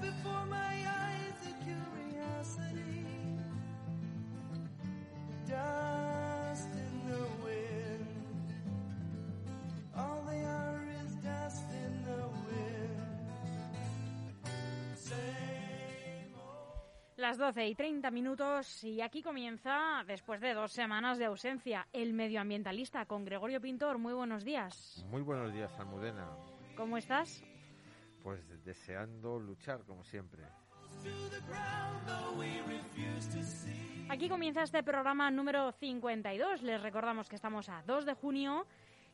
before my eyes a curiosity. Dust in the wind. All they are is dust in the wind. Same old Las 12 y 30 minutos y aquí comienza, después de dos semanas de ausencia, el medioambientalista con Gregorio Pintor. Muy buenos días. Muy buenos días, Almudena. ¿Cómo estás? Pues deseando luchar, como siempre. Aquí comienza este programa número 52. Les recordamos que estamos a 2 de junio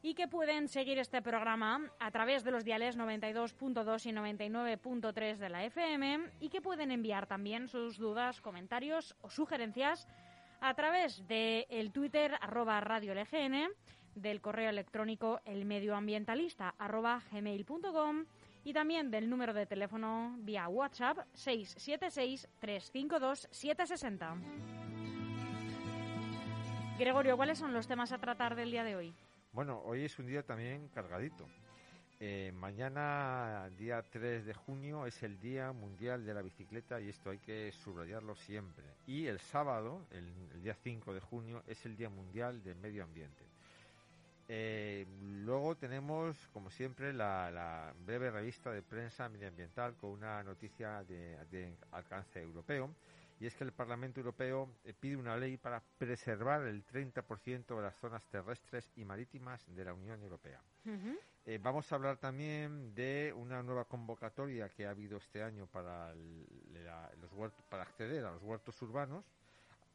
y que pueden seguir este programa a través de los diales 92.2 y 99.3 de la FM y que pueden enviar también sus dudas, comentarios o sugerencias a través del el Twitter arroba Radio del correo electrónico elmedioambientalista arroba gmail.com y también del número de teléfono vía WhatsApp 676-352-760. Gregorio, ¿cuáles son los temas a tratar del día de hoy? Bueno, hoy es un día también cargadito. Eh, mañana, día 3 de junio, es el Día Mundial de la Bicicleta y esto hay que subrayarlo siempre. Y el sábado, el, el día 5 de junio, es el Día Mundial del Medio Ambiente. Eh, luego tenemos, como siempre, la, la breve revista de prensa medioambiental con una noticia de, de alcance europeo. Y es que el Parlamento Europeo eh, pide una ley para preservar el 30% de las zonas terrestres y marítimas de la Unión Europea. Eh, vamos a hablar también de una nueva convocatoria que ha habido este año para, el- la- los huertos, para acceder a los huertos urbanos.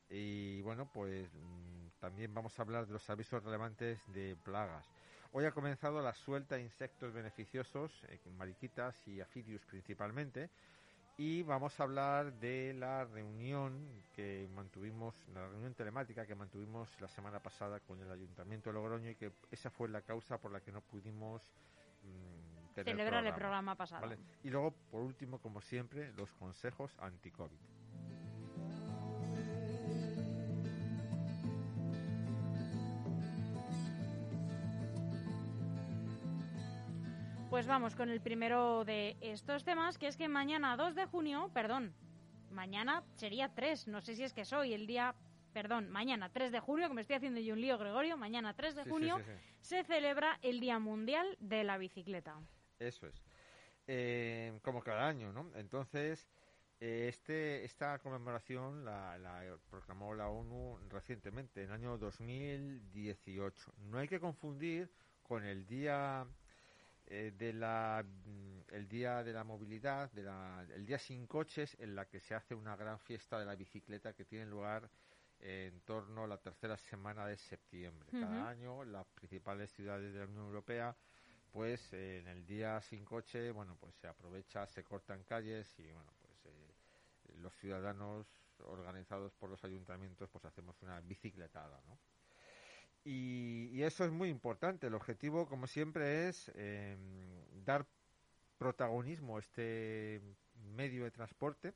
Y bueno, pues mm, también vamos a hablar de los avisos relevantes de plagas. Hoy ha comenzado la suelta de insectos beneficiosos, eh, mariquitas y afidius principalmente. Y vamos a hablar de la reunión que mantuvimos, la reunión telemática que mantuvimos la semana pasada con el Ayuntamiento de Logroño y que esa fue la causa por la que no pudimos mm, Celebrar el programa pasado. ¿vale? Y luego, por último, como siempre, los consejos anti-COVID. Pues vamos con el primero de estos temas, que es que mañana 2 de junio, perdón, mañana sería 3, no sé si es que soy el día, perdón, mañana 3 de junio, que me estoy haciendo yo un lío, Gregorio, mañana 3 de Sí, junio sí, sí. se celebra el Día Mundial de la Bicicleta. Eso es. Eh, como cada año, ¿no? Entonces, eh, este, esta conmemoración la, la proclamó la ONU recientemente, en el año 2018. No hay que confundir con el día eh, de la mm, el día de la movilidad, de la, el día sin coches, en la que se hace una gran fiesta de la bicicleta que tiene lugar en torno a la tercera semana de septiembre. Cada año las principales ciudades de la Unión Europea pues eh, en el día sin coche, bueno, pues se aprovecha, se cortan calles y bueno, pues eh, los ciudadanos organizados por los ayuntamientos pues hacemos una bicicletada, ¿no? Y, y eso es muy importante. El objetivo, como siempre, es eh, dar protagonismo a este medio de transporte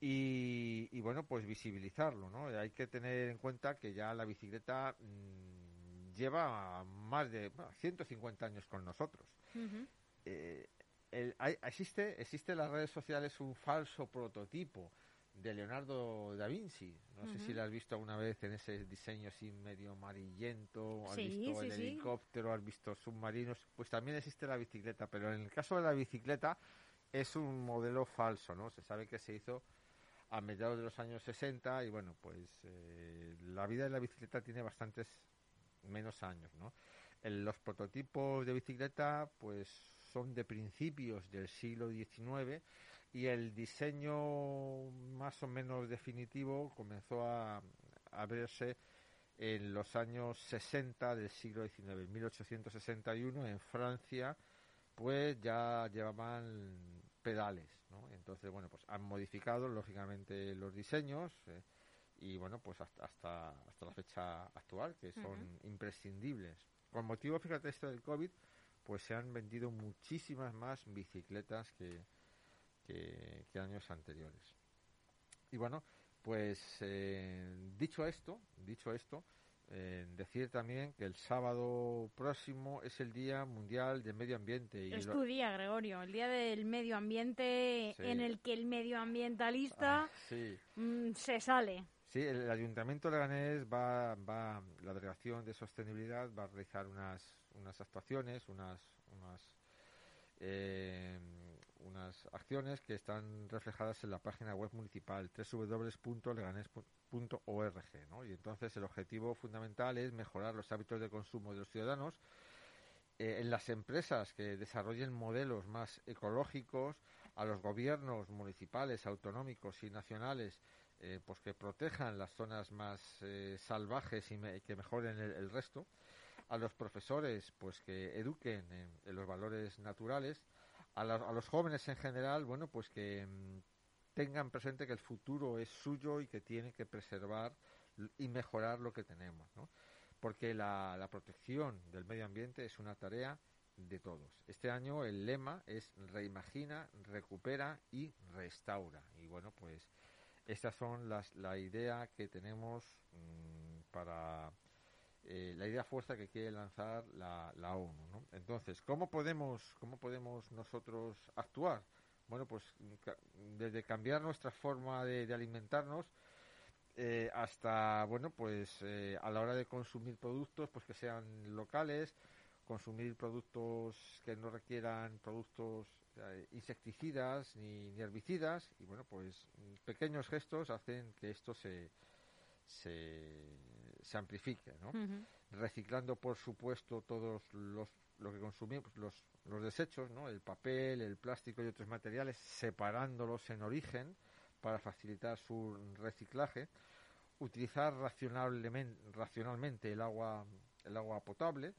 y, y, bueno, pues visibilizarlo, ¿no? Hay que tener en cuenta que ya la bicicleta mm, lleva más de bueno, 150 años con nosotros. Eh, el- hay- existe, existe en las redes sociales un falso prototipo de Leonardo da Vinci. No sé si lo has visto alguna vez en ese diseño así medio amarillento, has Sí, visto sí, el sí. helicóptero, has visto submarinos. Pues también existe la bicicleta, pero en el caso de la bicicleta es un modelo falso, ¿no? Se sabe que se hizo a mediados de los años 60 y bueno, pues eh, la vida de la bicicleta tiene bastantes menos años, ¿no? El- los prototipos de bicicleta pues son de principios del siglo XIX y el diseño más o menos definitivo comenzó a, a verse en los años 60 del siglo XIX, en 1861 en Francia pues ya llevaban pedales, ¿no? Entonces, bueno, pues han modificado lógicamente los diseños eh, y bueno, pues hasta, hasta hasta la fecha actual que son imprescindibles. Con motivo, fíjate esto del COVID, pues se han vendido muchísimas más bicicletas que, que, que años anteriores. Y bueno, pues eh, dicho esto, dicho esto, eh, decir también que el sábado próximo es el Día Mundial del Medio Ambiente. Y Es lo- tu día, Gregorio, el día del medio ambiente Sí. en el que el medioambientalista Ah, sí. mm, se sale. Sí, el Ayuntamiento de Leganés va, va, la Delegación de Sostenibilidad va a realizar unas, unas actuaciones, unas, unas, eh, unas acciones que están reflejadas en la página web municipal www.leganés.org, ¿no? Y entonces el objetivo fundamental es mejorar los hábitos de consumo de los ciudadanos eh, en las empresas que desarrollen modelos más ecológicos, a los gobiernos municipales, autonómicos y nacionales eh, pues que protejan las zonas más eh, salvajes y me- que mejoren el, el resto, a los profesores pues que eduquen en, en los valores naturales, a, los jóvenes en general, bueno, pues que mm, tengan presente que el futuro es suyo y que tienen que preservar y mejorar lo que tenemos. Porque la, la protección del medio ambiente es una tarea de todos. Este año el lema es reimagina, recupera y restaura. Y bueno, pues estas son las la idea que tenemos mm, para eh, la idea fuerza que quiere lanzar la, la ONU. ¿no? Entonces, ¿cómo podemos cómo podemos nosotros actuar? Bueno, pues desde cambiar nuestra forma de, alimentarnos eh, hasta bueno pues eh, a la hora de consumir productos pues que sean locales consumir productos que no requieran productos insecticidas ni, ni herbicidas y bueno pues pequeños gestos hacen que esto se se, se amplifique ¿no? Reciclando por supuesto todos los lo que consumimos los, los desechos no el papel el plástico y otros materiales separándolos en origen para facilitar su reciclaje utilizar racionalmente racionalmente el agua el agua potable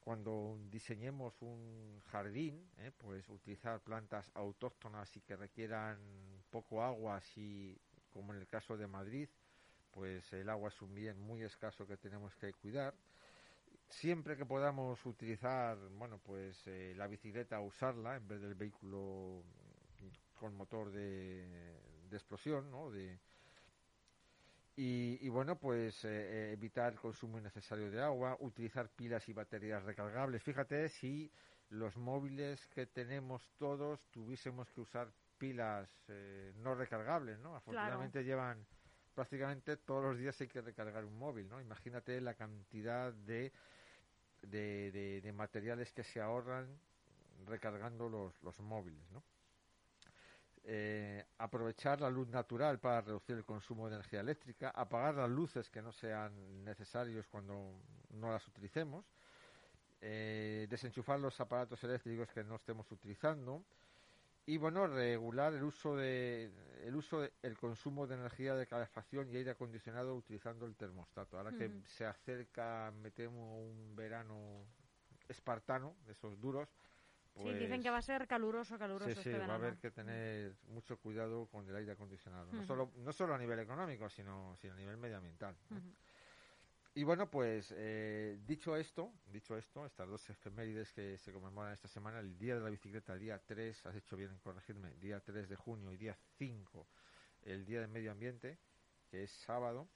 cuando diseñemos un jardín ¿eh? pues utilizar plantas autóctonas y que requieran poco agua si como en el caso de Madrid pues el agua es un bien muy escaso que tenemos que cuidar. Siempre que podamos utilizar, bueno, pues eh, la bicicleta, usarla en vez del vehículo con motor de, de explosión, ¿no? De, y, y bueno, pues eh, eh, evitar el consumo innecesario de agua, utilizar pilas y baterías recargables. Fíjate si los móviles que tenemos todos tuviésemos que usar pilas eh, no recargables, ¿no? Afortunadamente llevan prácticamente todos los días hay que recargar un móvil, ¿no? Imagínate la cantidad de, de, materiales que se ahorran recargando los, los móviles, ¿no? Eh, aprovechar la luz natural para reducir el consumo de energía eléctrica, apagar las luces que no sean necesarios cuando no las utilicemos, eh, desenchufar los aparatos eléctricos que no estemos utilizando, y bueno regular el uso de el uso de- el consumo de energía de calefacción y aire acondicionado utilizando el termostato. Ahora que se acerca me temo un verano espartano de esos duros Sí, dicen que va a ser caluroso, caluroso pues sí, sí, este va a haber que tener mucho cuidado con el aire acondicionado. No solo no solo a nivel económico sino sino a nivel medioambiental ¿no? Ujú. Y bueno, pues eh, dicho esto, dicho esto, estas dos efemérides que se conmemoran esta semana, el Día de la Bicicleta, el día 3, has hecho bien en corregirme, día 3 de junio y día 5, el Día del Medio Ambiente, que es sábado,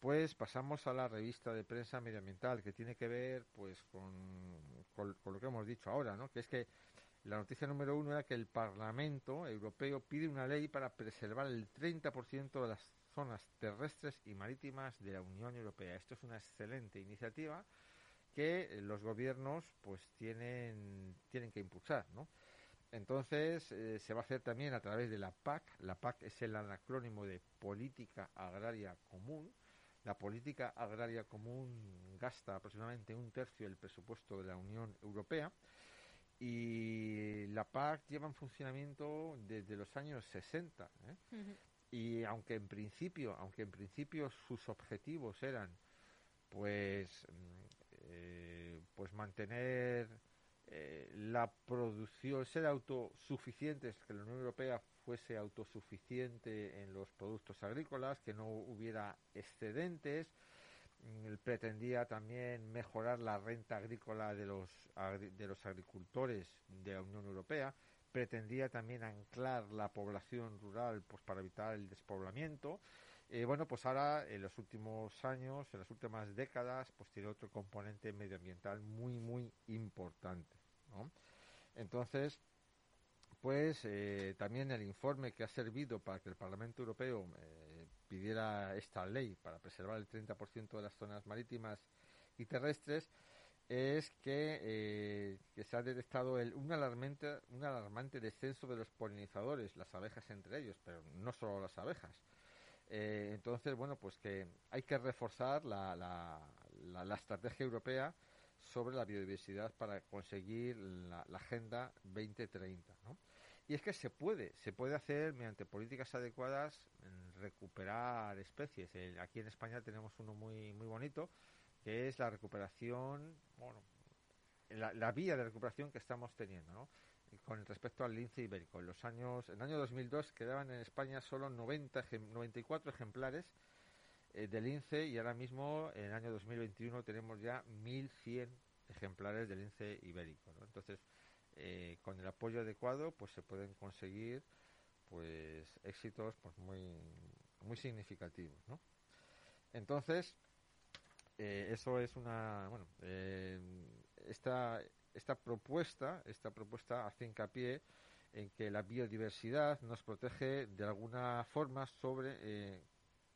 pues pasamos a la revista de prensa medioambiental, que tiene que ver pues con, con, con lo que hemos dicho ahora, ¿no? Que es que la noticia número uno era que el Parlamento Europeo pide una ley para preservar el 30% de las zonas terrestres y marítimas de la Unión Europea. Esto es una excelente iniciativa que los gobiernos pues tienen tienen que impulsar, ¿no? Entonces eh, se va a hacer también a través de la PAC. La PAC es el anacrónimo de Política Agraria Común. La política agraria común gasta aproximadamente un tercio del presupuesto de la Unión Europea y la PAC lleva en funcionamiento desde los años 60. ¿eh? Y aunque en principio aunque en principio sus objetivos eran pues mm, eh, pues mantener eh, la producción ser autosuficientes que la Unión Europea fuese autosuficiente en los productos agrícolas que no hubiera excedentes pretendía también mejorar la renta agrícola de los de los agricultores de la Unión Europea pretendía también anclar la población rural pues para evitar el despoblamiento Eh, bueno, pues ahora en los últimos años, en las últimas décadas, pues tiene otro componente medioambiental muy, muy importante. ¿no? Entonces, pues eh, también el informe que ha servido para que el Parlamento Europeo eh, pidiera esta ley para preservar el 30% de las zonas marítimas y terrestres es que, eh, que se ha detectado el, un, alarmante, un alarmante descenso de los polinizadores, las abejas entre ellos, pero no solo las abejas. Eh, entonces, bueno, pues que hay que reforzar la, la, la, estrategia europea sobre la biodiversidad para conseguir la, Agenda 2030. ¿no? Y es que se puede, se puede hacer mediante políticas adecuadas recuperar especies. Eh, aquí en España tenemos uno muy, muy bonito, que es la recuperación, bueno, la, la vía de recuperación que estamos teniendo, ¿no? con respecto al lince ibérico. En los años, en el año 2002 quedaban en España solo 90, 94 ejemplares eh, de lince y ahora mismo en el año 2021 tenemos ya 1.100 ejemplares de lince ibérico. ¿no? Entonces, eh, con el apoyo adecuado, pues se pueden conseguir pues éxitos pues muy muy significativos, ¿no? Entonces, eh, eso es una bueno eh, esta esta propuesta esta propuesta hace hincapié en que la biodiversidad nos protege de alguna forma sobre eh,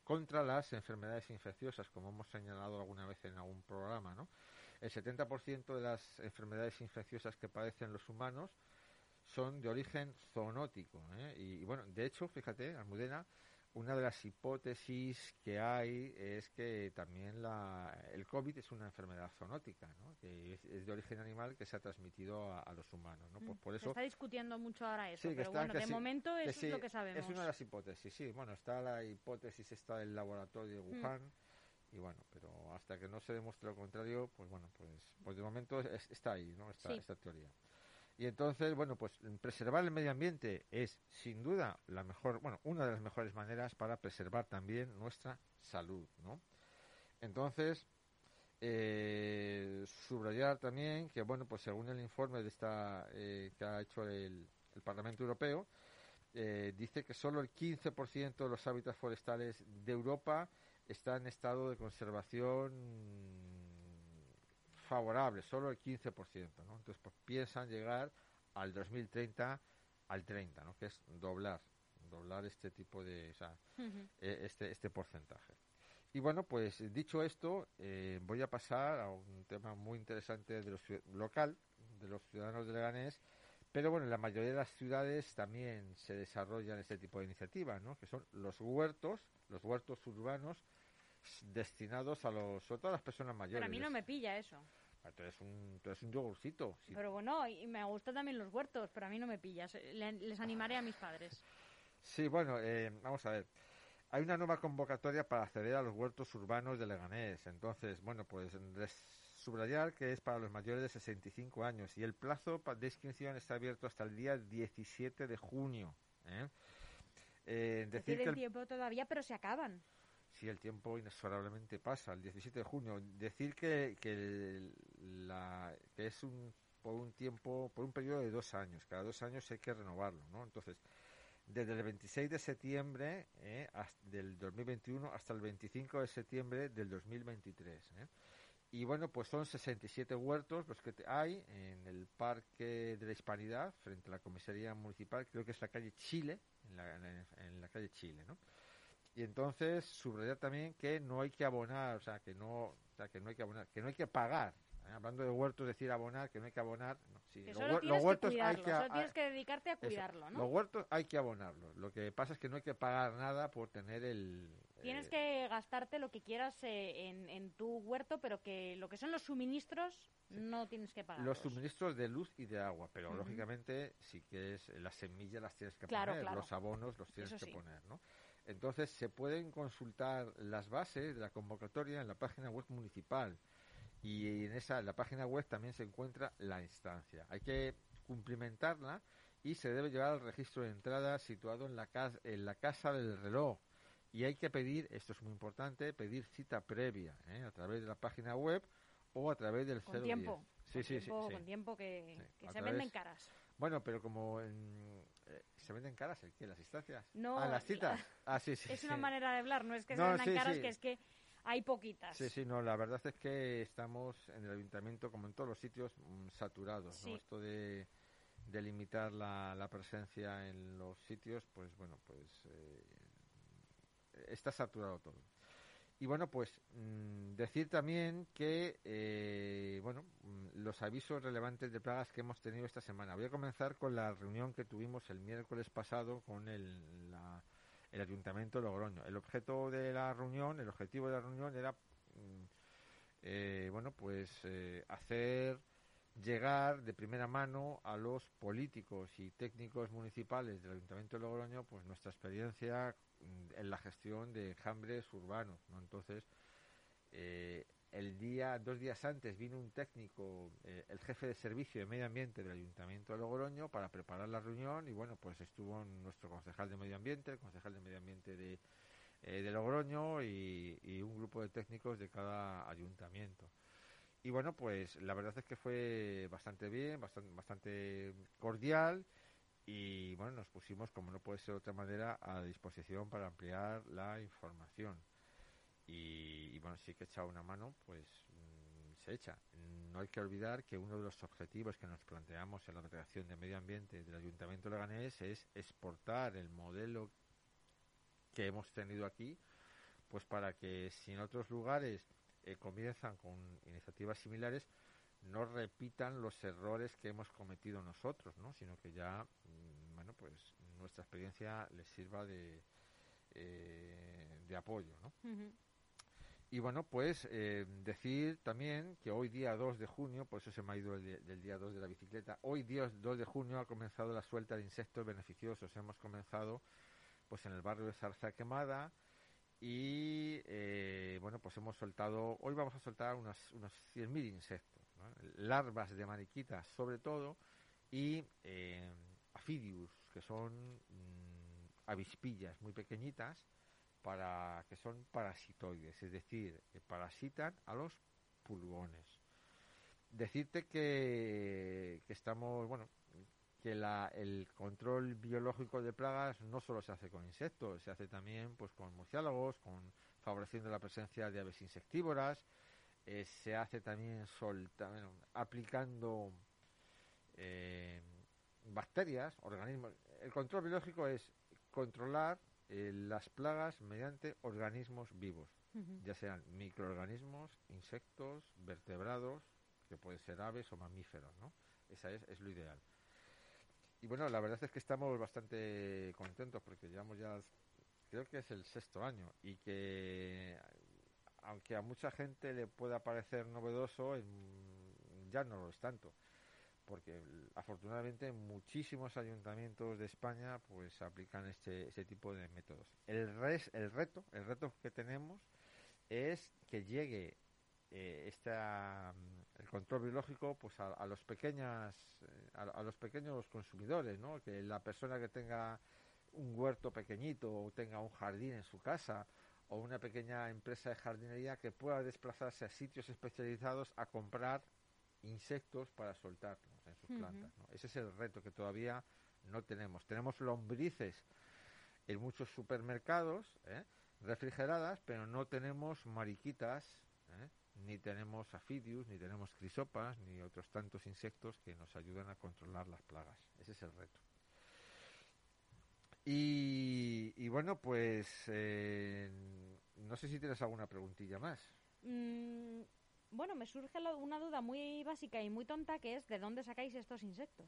contra las enfermedades infecciosas como hemos señalado alguna vez en algún programa no el 70% de las enfermedades infecciosas que padecen los humanos son de origen zoonótico ¿eh? y, y, bueno de hecho fíjate Almudena una de las hipótesis que hay es que también la, el COVID es una enfermedad zoonótica, ¿no? que es, es, de origen animal que se ha transmitido a, a los humanos. ¿no? Pues por eso, se está discutiendo mucho ahora eso, sí, pero está, bueno, de sí, momento eso sí, es lo que sabemos. Es una de las hipótesis, sí. Bueno, está la hipótesis esta del laboratorio de Wuhan, mm. y bueno, pero hasta que no se demuestre lo contrario, pues bueno, pues, pues de momento es, está ahí, ¿no? Esta, esta teoría. Y entonces, bueno, pues preservar el medio ambiente es sin duda la mejor, bueno, una de las mejores maneras para preservar también nuestra salud, ¿no? Entonces, eh, subrayar también que, bueno, pues según el informe de esta eh, que ha hecho el, Parlamento Europeo, eh, dice que solo el 15% de los hábitats forestales de Europa está en estado de conservación favorable, solo el 15%, ¿no? Entonces, pues piensan llegar al 2030 al 30, ¿no? Que es doblar, doblar este tipo de, o sea, uh -huh. eh, este, este porcentaje. Y bueno, pues dicho esto, eh, voy a pasar a un tema muy interesante de los, local, de los ciudadanos de Leganés, pero bueno, en la mayoría de las ciudades también se desarrollan este tipo de iniciativas, ¿no? Que son los huertos, los huertos urbanos destinados a los, sobre todo a las personas mayores. Pero a mí no me pilla eso. Tú eres un, tú eres un yogurcito. Sí. Pero bueno, y me gustan también los huertos, pero a mí no me pillas. Le, les animaré a mis padres. Sí, bueno, eh, vamos a ver. Hay una nueva convocatoria para acceder a los huertos urbanos de Leganés. Entonces, bueno, pues subrayar que es para los mayores de 65 años y el plazo de inscripción está abierto hasta el día 17 de junio. ¿eh? Eh, decir que el tiempo todavía, pero se acaban si el tiempo inexorablemente pasa, el 17 de junio. Decir que, que, la, que es un, por un tiempo, por un periodo de dos años, cada dos años hay que renovarlo, ¿no? Entonces, desde el 26 de septiembre eh, del 2021 hasta el 25 de septiembre del 2023. ¿eh? Y bueno, pues son 67 huertos los que hay en el Parque de la Hispanidad, frente a la comisaría municipal, creo que es la calle Chile, en la, en la calle Chile, ¿no? Y entonces subrayar también que no hay que abonar, o sea, que no, o sea, que no hay que abonar, que no hay que pagar. ¿eh? Hablando de huertos, decir abonar, que no hay que abonar. No, sí, que los, los, huertos que hay que solo tienes que dedicarte a cuidarlo, eso, ¿no? Los huertos hay que abonarlos. Lo que pasa es que no hay que pagar nada por tener el. Tienes eh, que gastarte lo que quieras eh, en, en, tu huerto, pero que lo que son los suministros sí. no tienes que pagar. Los suministros de luz y de agua, pero uh -huh. lógicamente sí que es las semillas las tienes que claro, poner, claro. los abonos los tienes Eso que sí. poner, ¿no? Entonces se pueden consultar las bases de la convocatoria en la página web municipal. Y en esa en la página web también se encuentra la instancia. Hay que cumplimentarla y se debe llevar al registro de entrada situado en la casa en la casa del reloj. Y hay que pedir esto es muy importante pedir cita previa ¿eh? a través de la página web o a través del con tiempo sí, con sí, tiempo, sí, con tiempo que, se través... venden caras. Bueno pero como en, se venden caras, ¿el qué? ¿Las instancias? No, Ah, las citas. Ah, sí, sí. es sí. una manera de hablar, no es que No, se sí, caras, que es que hay poquitas. Sí, sí, no, la verdad es que estamos en el ayuntamiento, como en todos los sitios, mm, saturados. ¿no? Esto de, de limitar la, la presencia en los sitios, pues bueno, pues eh, está saturado todo. Y bueno, pues mm, decir también que, eh, bueno, mm, los avisos relevantes de plagas que hemos tenido esta semana. Voy a comenzar con la reunión que tuvimos el miércoles pasado con el, la- el Ayuntamiento de Logroño. El objeto de la reunión, el objetivo de la reunión era, mm, eh, bueno, pues eh, hacer llegar de primera mano a los políticos y técnicos municipales del Ayuntamiento de Logroño pues nuestra experiencia en la gestión de enjambres urbanos, ¿no? Entonces, eh, el día, dos días antes vino un técnico, eh, el jefe de servicio de medio ambiente del Ayuntamiento de Logroño para preparar la reunión y bueno, pues estuvo nuestro concejal de medio ambiente, el concejal de medio ambiente de, eh, de Logroño y, y un grupo de técnicos de cada ayuntamiento. Y bueno, pues la verdad es que fue bastante bien, bastante, bastante cordial y bueno, nos pusimos, como no puede ser de otra manera, a disposición para ampliar la información. Y, y bueno, sí que echado una mano, pues mm, se echa. No hay que olvidar que uno de los objetivos que nos planteamos en la Delegación de Medio Ambiente del Ayuntamiento de Leganés es exportar el modelo que hemos tenido aquí, pues para que si en otros lugares eh, comienzan con iniciativas similares, no repitan los errores que hemos cometido nosotros, ¿no? Sino que ya, pues nuestra experiencia les sirva de, eh, de apoyo, ¿no? Y bueno, pues eh, decir también que hoy día 2 de junio, por eso se me ha ido el del día 2 de la bicicleta, hoy día 2 de junio ha comenzado la suelta de insectos beneficiosos. Hemos comenzado pues en el barrio de Zarza Quemada y eh, bueno, pues hemos soltado, hoy vamos a soltar unos, unos 100.000 insectos, ¿no? larvas de mariquitas sobre todo y eh, afidius, que son mm, avispillas muy pequeñitas para que son parasitoides, es decir, parasitan a los pulgones. Decirte que, estamos, bueno, que la, el control biológico de plagas no solo se hace con insectos, se hace también pues con murciélagos, con favoreciendo la presencia de aves insectívoras, eh, se hace también solta, aplicando eh, bacterias, organismos. El control biológico es controlar eh, las plagas mediante organismos vivos, ya sean microorganismos, insectos, vertebrados, que pueden ser aves o mamíferos, ¿no? Esa es, es lo ideal. Y bueno, la verdad es que estamos bastante contentos porque llevamos ya, creo que es el sexto año y que aunque a mucha gente le pueda parecer novedoso, en- ya no lo es tanto porque afortunadamente muchísimos ayuntamientos de España pues aplican este, este tipo de métodos. El, res, el reto, el reto que tenemos es que llegue eh, esta, mm, el control biológico pues a, los pequeñas eh, a, a los pequeños consumidores, ¿no? Que la persona que tenga un huerto pequeñito o tenga un jardín en su casa o una pequeña empresa de jardinería que pueda desplazarse a sitios especializados a comprar insectos para soltarlos plantas. ¿no? Ese es el reto que todavía no tenemos. Tenemos lombrices en muchos supermercados ¿eh? refrigeradas, pero no tenemos mariquitas, ¿eh? ni tenemos afidius, ni tenemos crisopas, ni otros tantos insectos que nos ayudan a controlar las plagas. Ese es el reto. Y, y bueno, pues eh, no sé si tienes alguna preguntilla más. Mm, bueno, me surge una duda muy básica y muy tonta que es ¿de dónde sacáis estos insectos?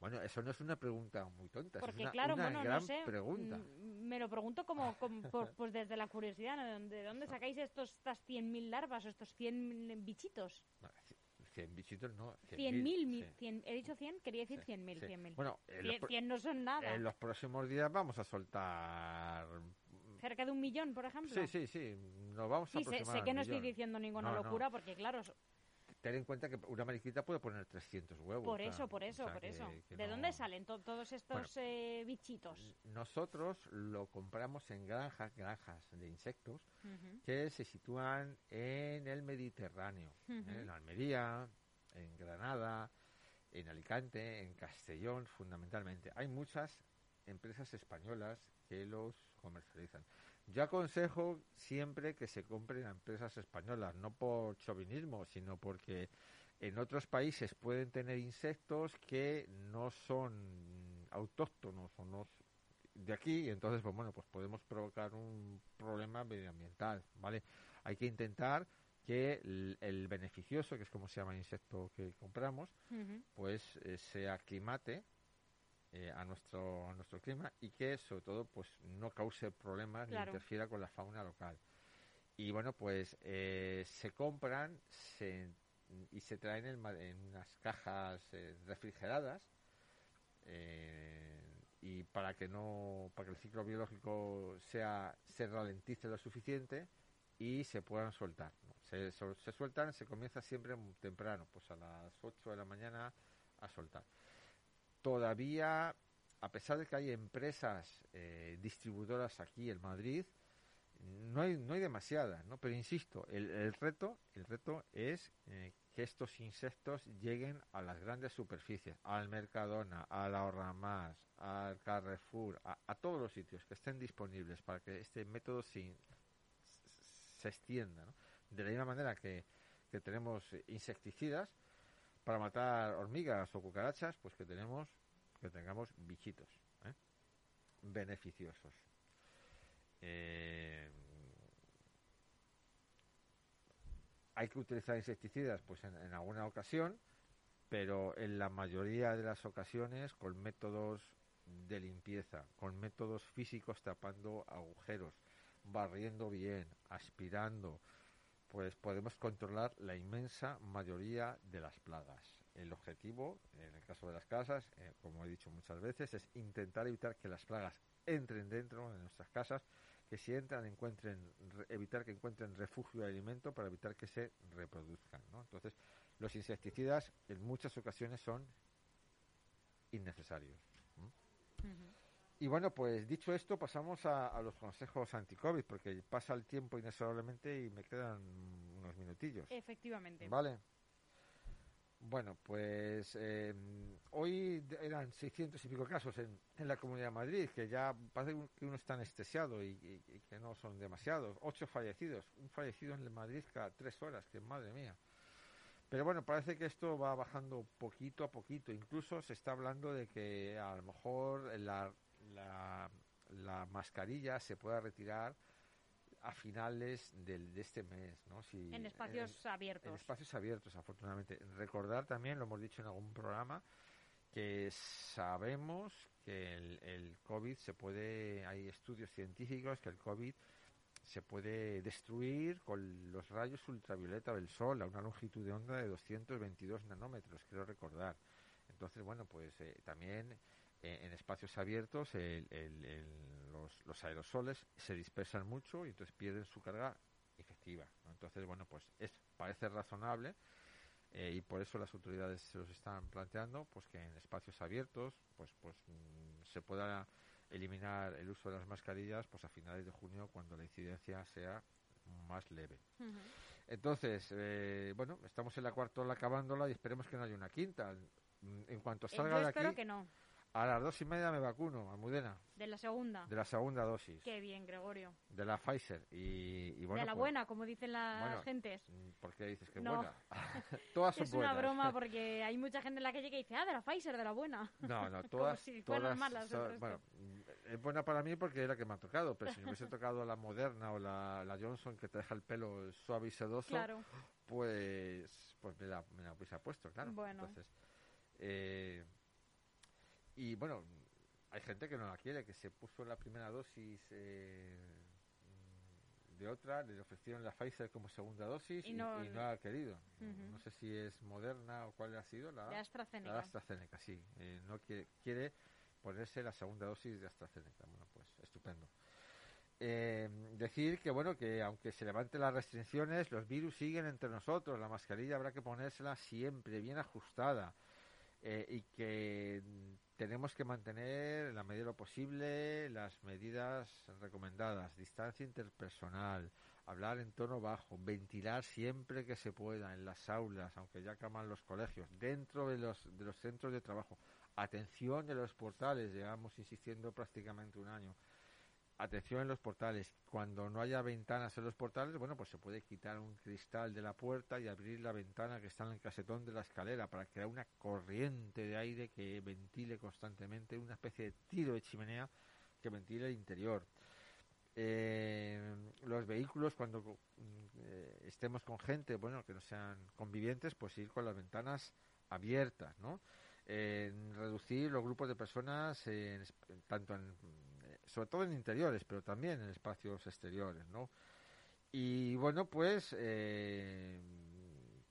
Bueno, eso no es una pregunta muy tonta, Porque es una, claro, una bueno, gran no sé, pregunta. mm, me lo pregunto como, como por- pues desde la curiosidad, ¿no? ¿de dónde sacáis estos, estas 100.000 larvas o estos 100 bichitos? Bueno, c- 100 bichitos no, 100.000, 100.000, mi- sí, 100, he dicho 100, quería decir sí, 100.000, sí. 100.000. Bueno, en los, 100, pro- 100 no son nada. en los próximos días vamos a soltar... Cerca de un millón, por ejemplo. Sí, sí, sí, nos vamos a Sí, sé, aproximar sé al que no estoy diciendo ninguna No, no. locura porque, claro, so- Ten en cuenta que una mariquita puede poner 300 huevos. por o eso, por o eso, sea por que- eso. que ¿De no- dónde salen to- todos estos eh, bichitos? Nosotros lo compramos en granjas, granjas de insectos Ujú, que se sitúan en el Mediterráneo, ¿eh? Ujú. en Almería, en Granada, en Alicante, en Castellón, fundamentalmente. Hay muchas empresas españolas que los comercializan. Yo aconsejo siempre que se compren a empresas españolas, no por chauvinismo, sino porque en otros países pueden tener insectos que no son autóctonos o no de aquí, y entonces pues bueno, pues podemos provocar un problema medioambiental, ¿vale? Hay que intentar que el, beneficioso, que es como se llama el insecto que compramos, pues eh, se aclimate eh, a nuestro a nuestro clima y que sobre todo pues no cause problemas ni interfiera con la fauna local. Y bueno, pues eh, se compran se, y se traen en, en unas cajas refrigeradas y para que no para que el ciclo biológico sea se ralentice lo suficiente y se puedan soltar se, se, sueltan se comienza siempre temprano pues a las 8 de la mañana a soltar todavía a pesar de que hay empresas eh, distribuidoras aquí en Madrid no hay no hay demasiadas no pero insisto el, el reto el reto es eh, que estos insectos lleguen a las grandes superficies, al Mercadona, a la Más, al Carrefour, a, todos los sitios que estén disponibles para que este método se, se extienda. De la misma manera que, tenemos insecticidas para matar hormigas o cucarachas, pues que tenemos que tengamos bichitos ¿eh? beneficiosos. Eh, hay que utilizar insecticidas pues en, alguna ocasión, pero en la mayoría de las ocasiones con métodos de limpieza, con métodos físicos tapando agujeros, barriendo bien, aspirando, pues podemos controlar la inmensa mayoría de las plagas. El objetivo, en el caso de las casas, eh, como he dicho muchas veces, es intentar evitar que las plagas entren dentro de nuestras casas que si entran encuentren evitar que encuentren refugio de alimento para evitar que se reproduzcan ¿no? entonces los insecticidas en muchas ocasiones son innecesarios y bueno pues dicho esto pasamos a, los consejos anti-covid porque pasa el tiempo inexorablemente y me quedan unos minutillos efectivamente vale bueno, pues eh, hoy eran 600 y pico casos en, en, la Comunidad de Madrid, que ya parece que uno está anestesiado y, que no son demasiados. Ocho fallecidos, un fallecido en Madrid cada tres horas, que madre mía. Pero bueno, parece que esto va bajando poquito a poquito. Incluso se está hablando de que a lo mejor la, la, la mascarilla se pueda retirar a finales del, de este mes, ¿no? Si, en espacios abiertos. En espacios abiertos, afortunadamente. Recordar también, lo hemos dicho en algún programa, que sabemos que el, el COVID se puede, hay estudios científicos que el COVID se puede destruir con los rayos ultravioleta del sol a una longitud de onda de 222 nanómetros, quiero recordar. Entonces, bueno, pues eh, también eh, en espacios abiertos el, los, aerosoles se dispersan mucho y entonces pierden su carga efectiva. Entonces, bueno, pues es, parece razonable eh, y por eso las autoridades se los están planteando, pues que en espacios abiertos, pues, pues mm, se pueda eliminar el uso de las mascarillas, pues a finales de junio cuando la incidencia sea más leve. Entonces, eh, bueno, estamos en la cuarta ola acabándola y esperemos que no haya una quinta. En cuanto eh, salga de aquí, que no. A las dos y media me vacuno, Almudena. ¿De la segunda? De la segunda dosis. Qué bien, Gregorio. De la Pfizer. Y, y bueno, de la pues, buena, como dicen las gentes. Mm, ¿Por qué dices que buena? todas son es una broma porque hay mucha gente en la calle que dice, ah, de la Pfizer, de la buena. No, no, todas. si todas malas. bueno, es buena para mí porque es la que me ha tocado, pero si me hubiese tocado la Moderna o la, la Johnson que te deja el pelo suave y sedoso, pues, pues me la, me la hubiese puesto, claro. Bueno. Entonces, eh, y bueno, hay gente que no la quiere, que se puso la primera dosis eh, de otra, le ofrecieron la Pfizer como segunda dosis y, no, ha querido. No sé si es Moderna o cuál ha sido la, AstraZeneca. La AstraZeneca, sí. Eh, no quiere, quiere ponerse la segunda dosis de AstraZeneca. Bueno, pues estupendo. Eh, decir que bueno que aunque se levanten las restricciones los virus siguen entre nosotros la mascarilla habrá que ponérsela siempre bien ajustada y que tenemos que mantener en la medida de lo posible las medidas recomendadas, distancia interpersonal, hablar en tono bajo, ventilar siempre que se pueda en las aulas, aunque ya acaban los colegios, dentro de los, de los centros de trabajo, atención de los portales, llevamos insistiendo prácticamente un año. Atención en los portales. Cuando no haya ventanas en los portales, bueno, pues se puede quitar un cristal de la puerta y abrir la ventana que está en el casetón de la escalera para crear una corriente de aire que ventile constantemente, una especie de tiro de chimenea que ventile el interior. Eh, los vehículos, cuando eh, estemos con gente, bueno, que no sean convivientes, pues ir con las ventanas abiertas, ¿no? En reducir los grupos de personas, tanto en sobre todo en interiores, pero también en espacios exteriores, ¿no? Y bueno, pues, eh,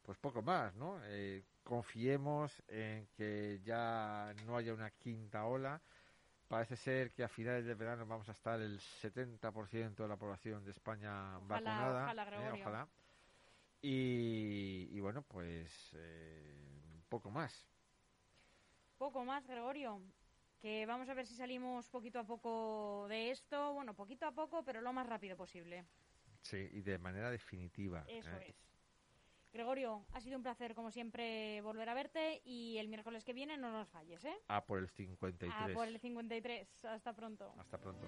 pues poco más, ¿no? Eh, confiemos en que ya no haya una quinta ola. Parece ser que a finales de verano vamos a estar el 70% de la población de España vacunada. Ojalá, ¿eh? Y, y, bueno, pues poco más. Poco más, Gregorio que vamos a ver si salimos poquito a poco de esto, bueno, poquito a poco, pero lo más rápido posible. Sí, y de manera definitiva. Eso ¿eh? es. Gregorio, ha sido un placer, como siempre, volver a verte y el miércoles que viene no nos falles, ¿eh? A por el 53. A por el 53. Hasta pronto. Hasta pronto.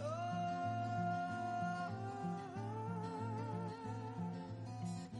Oh,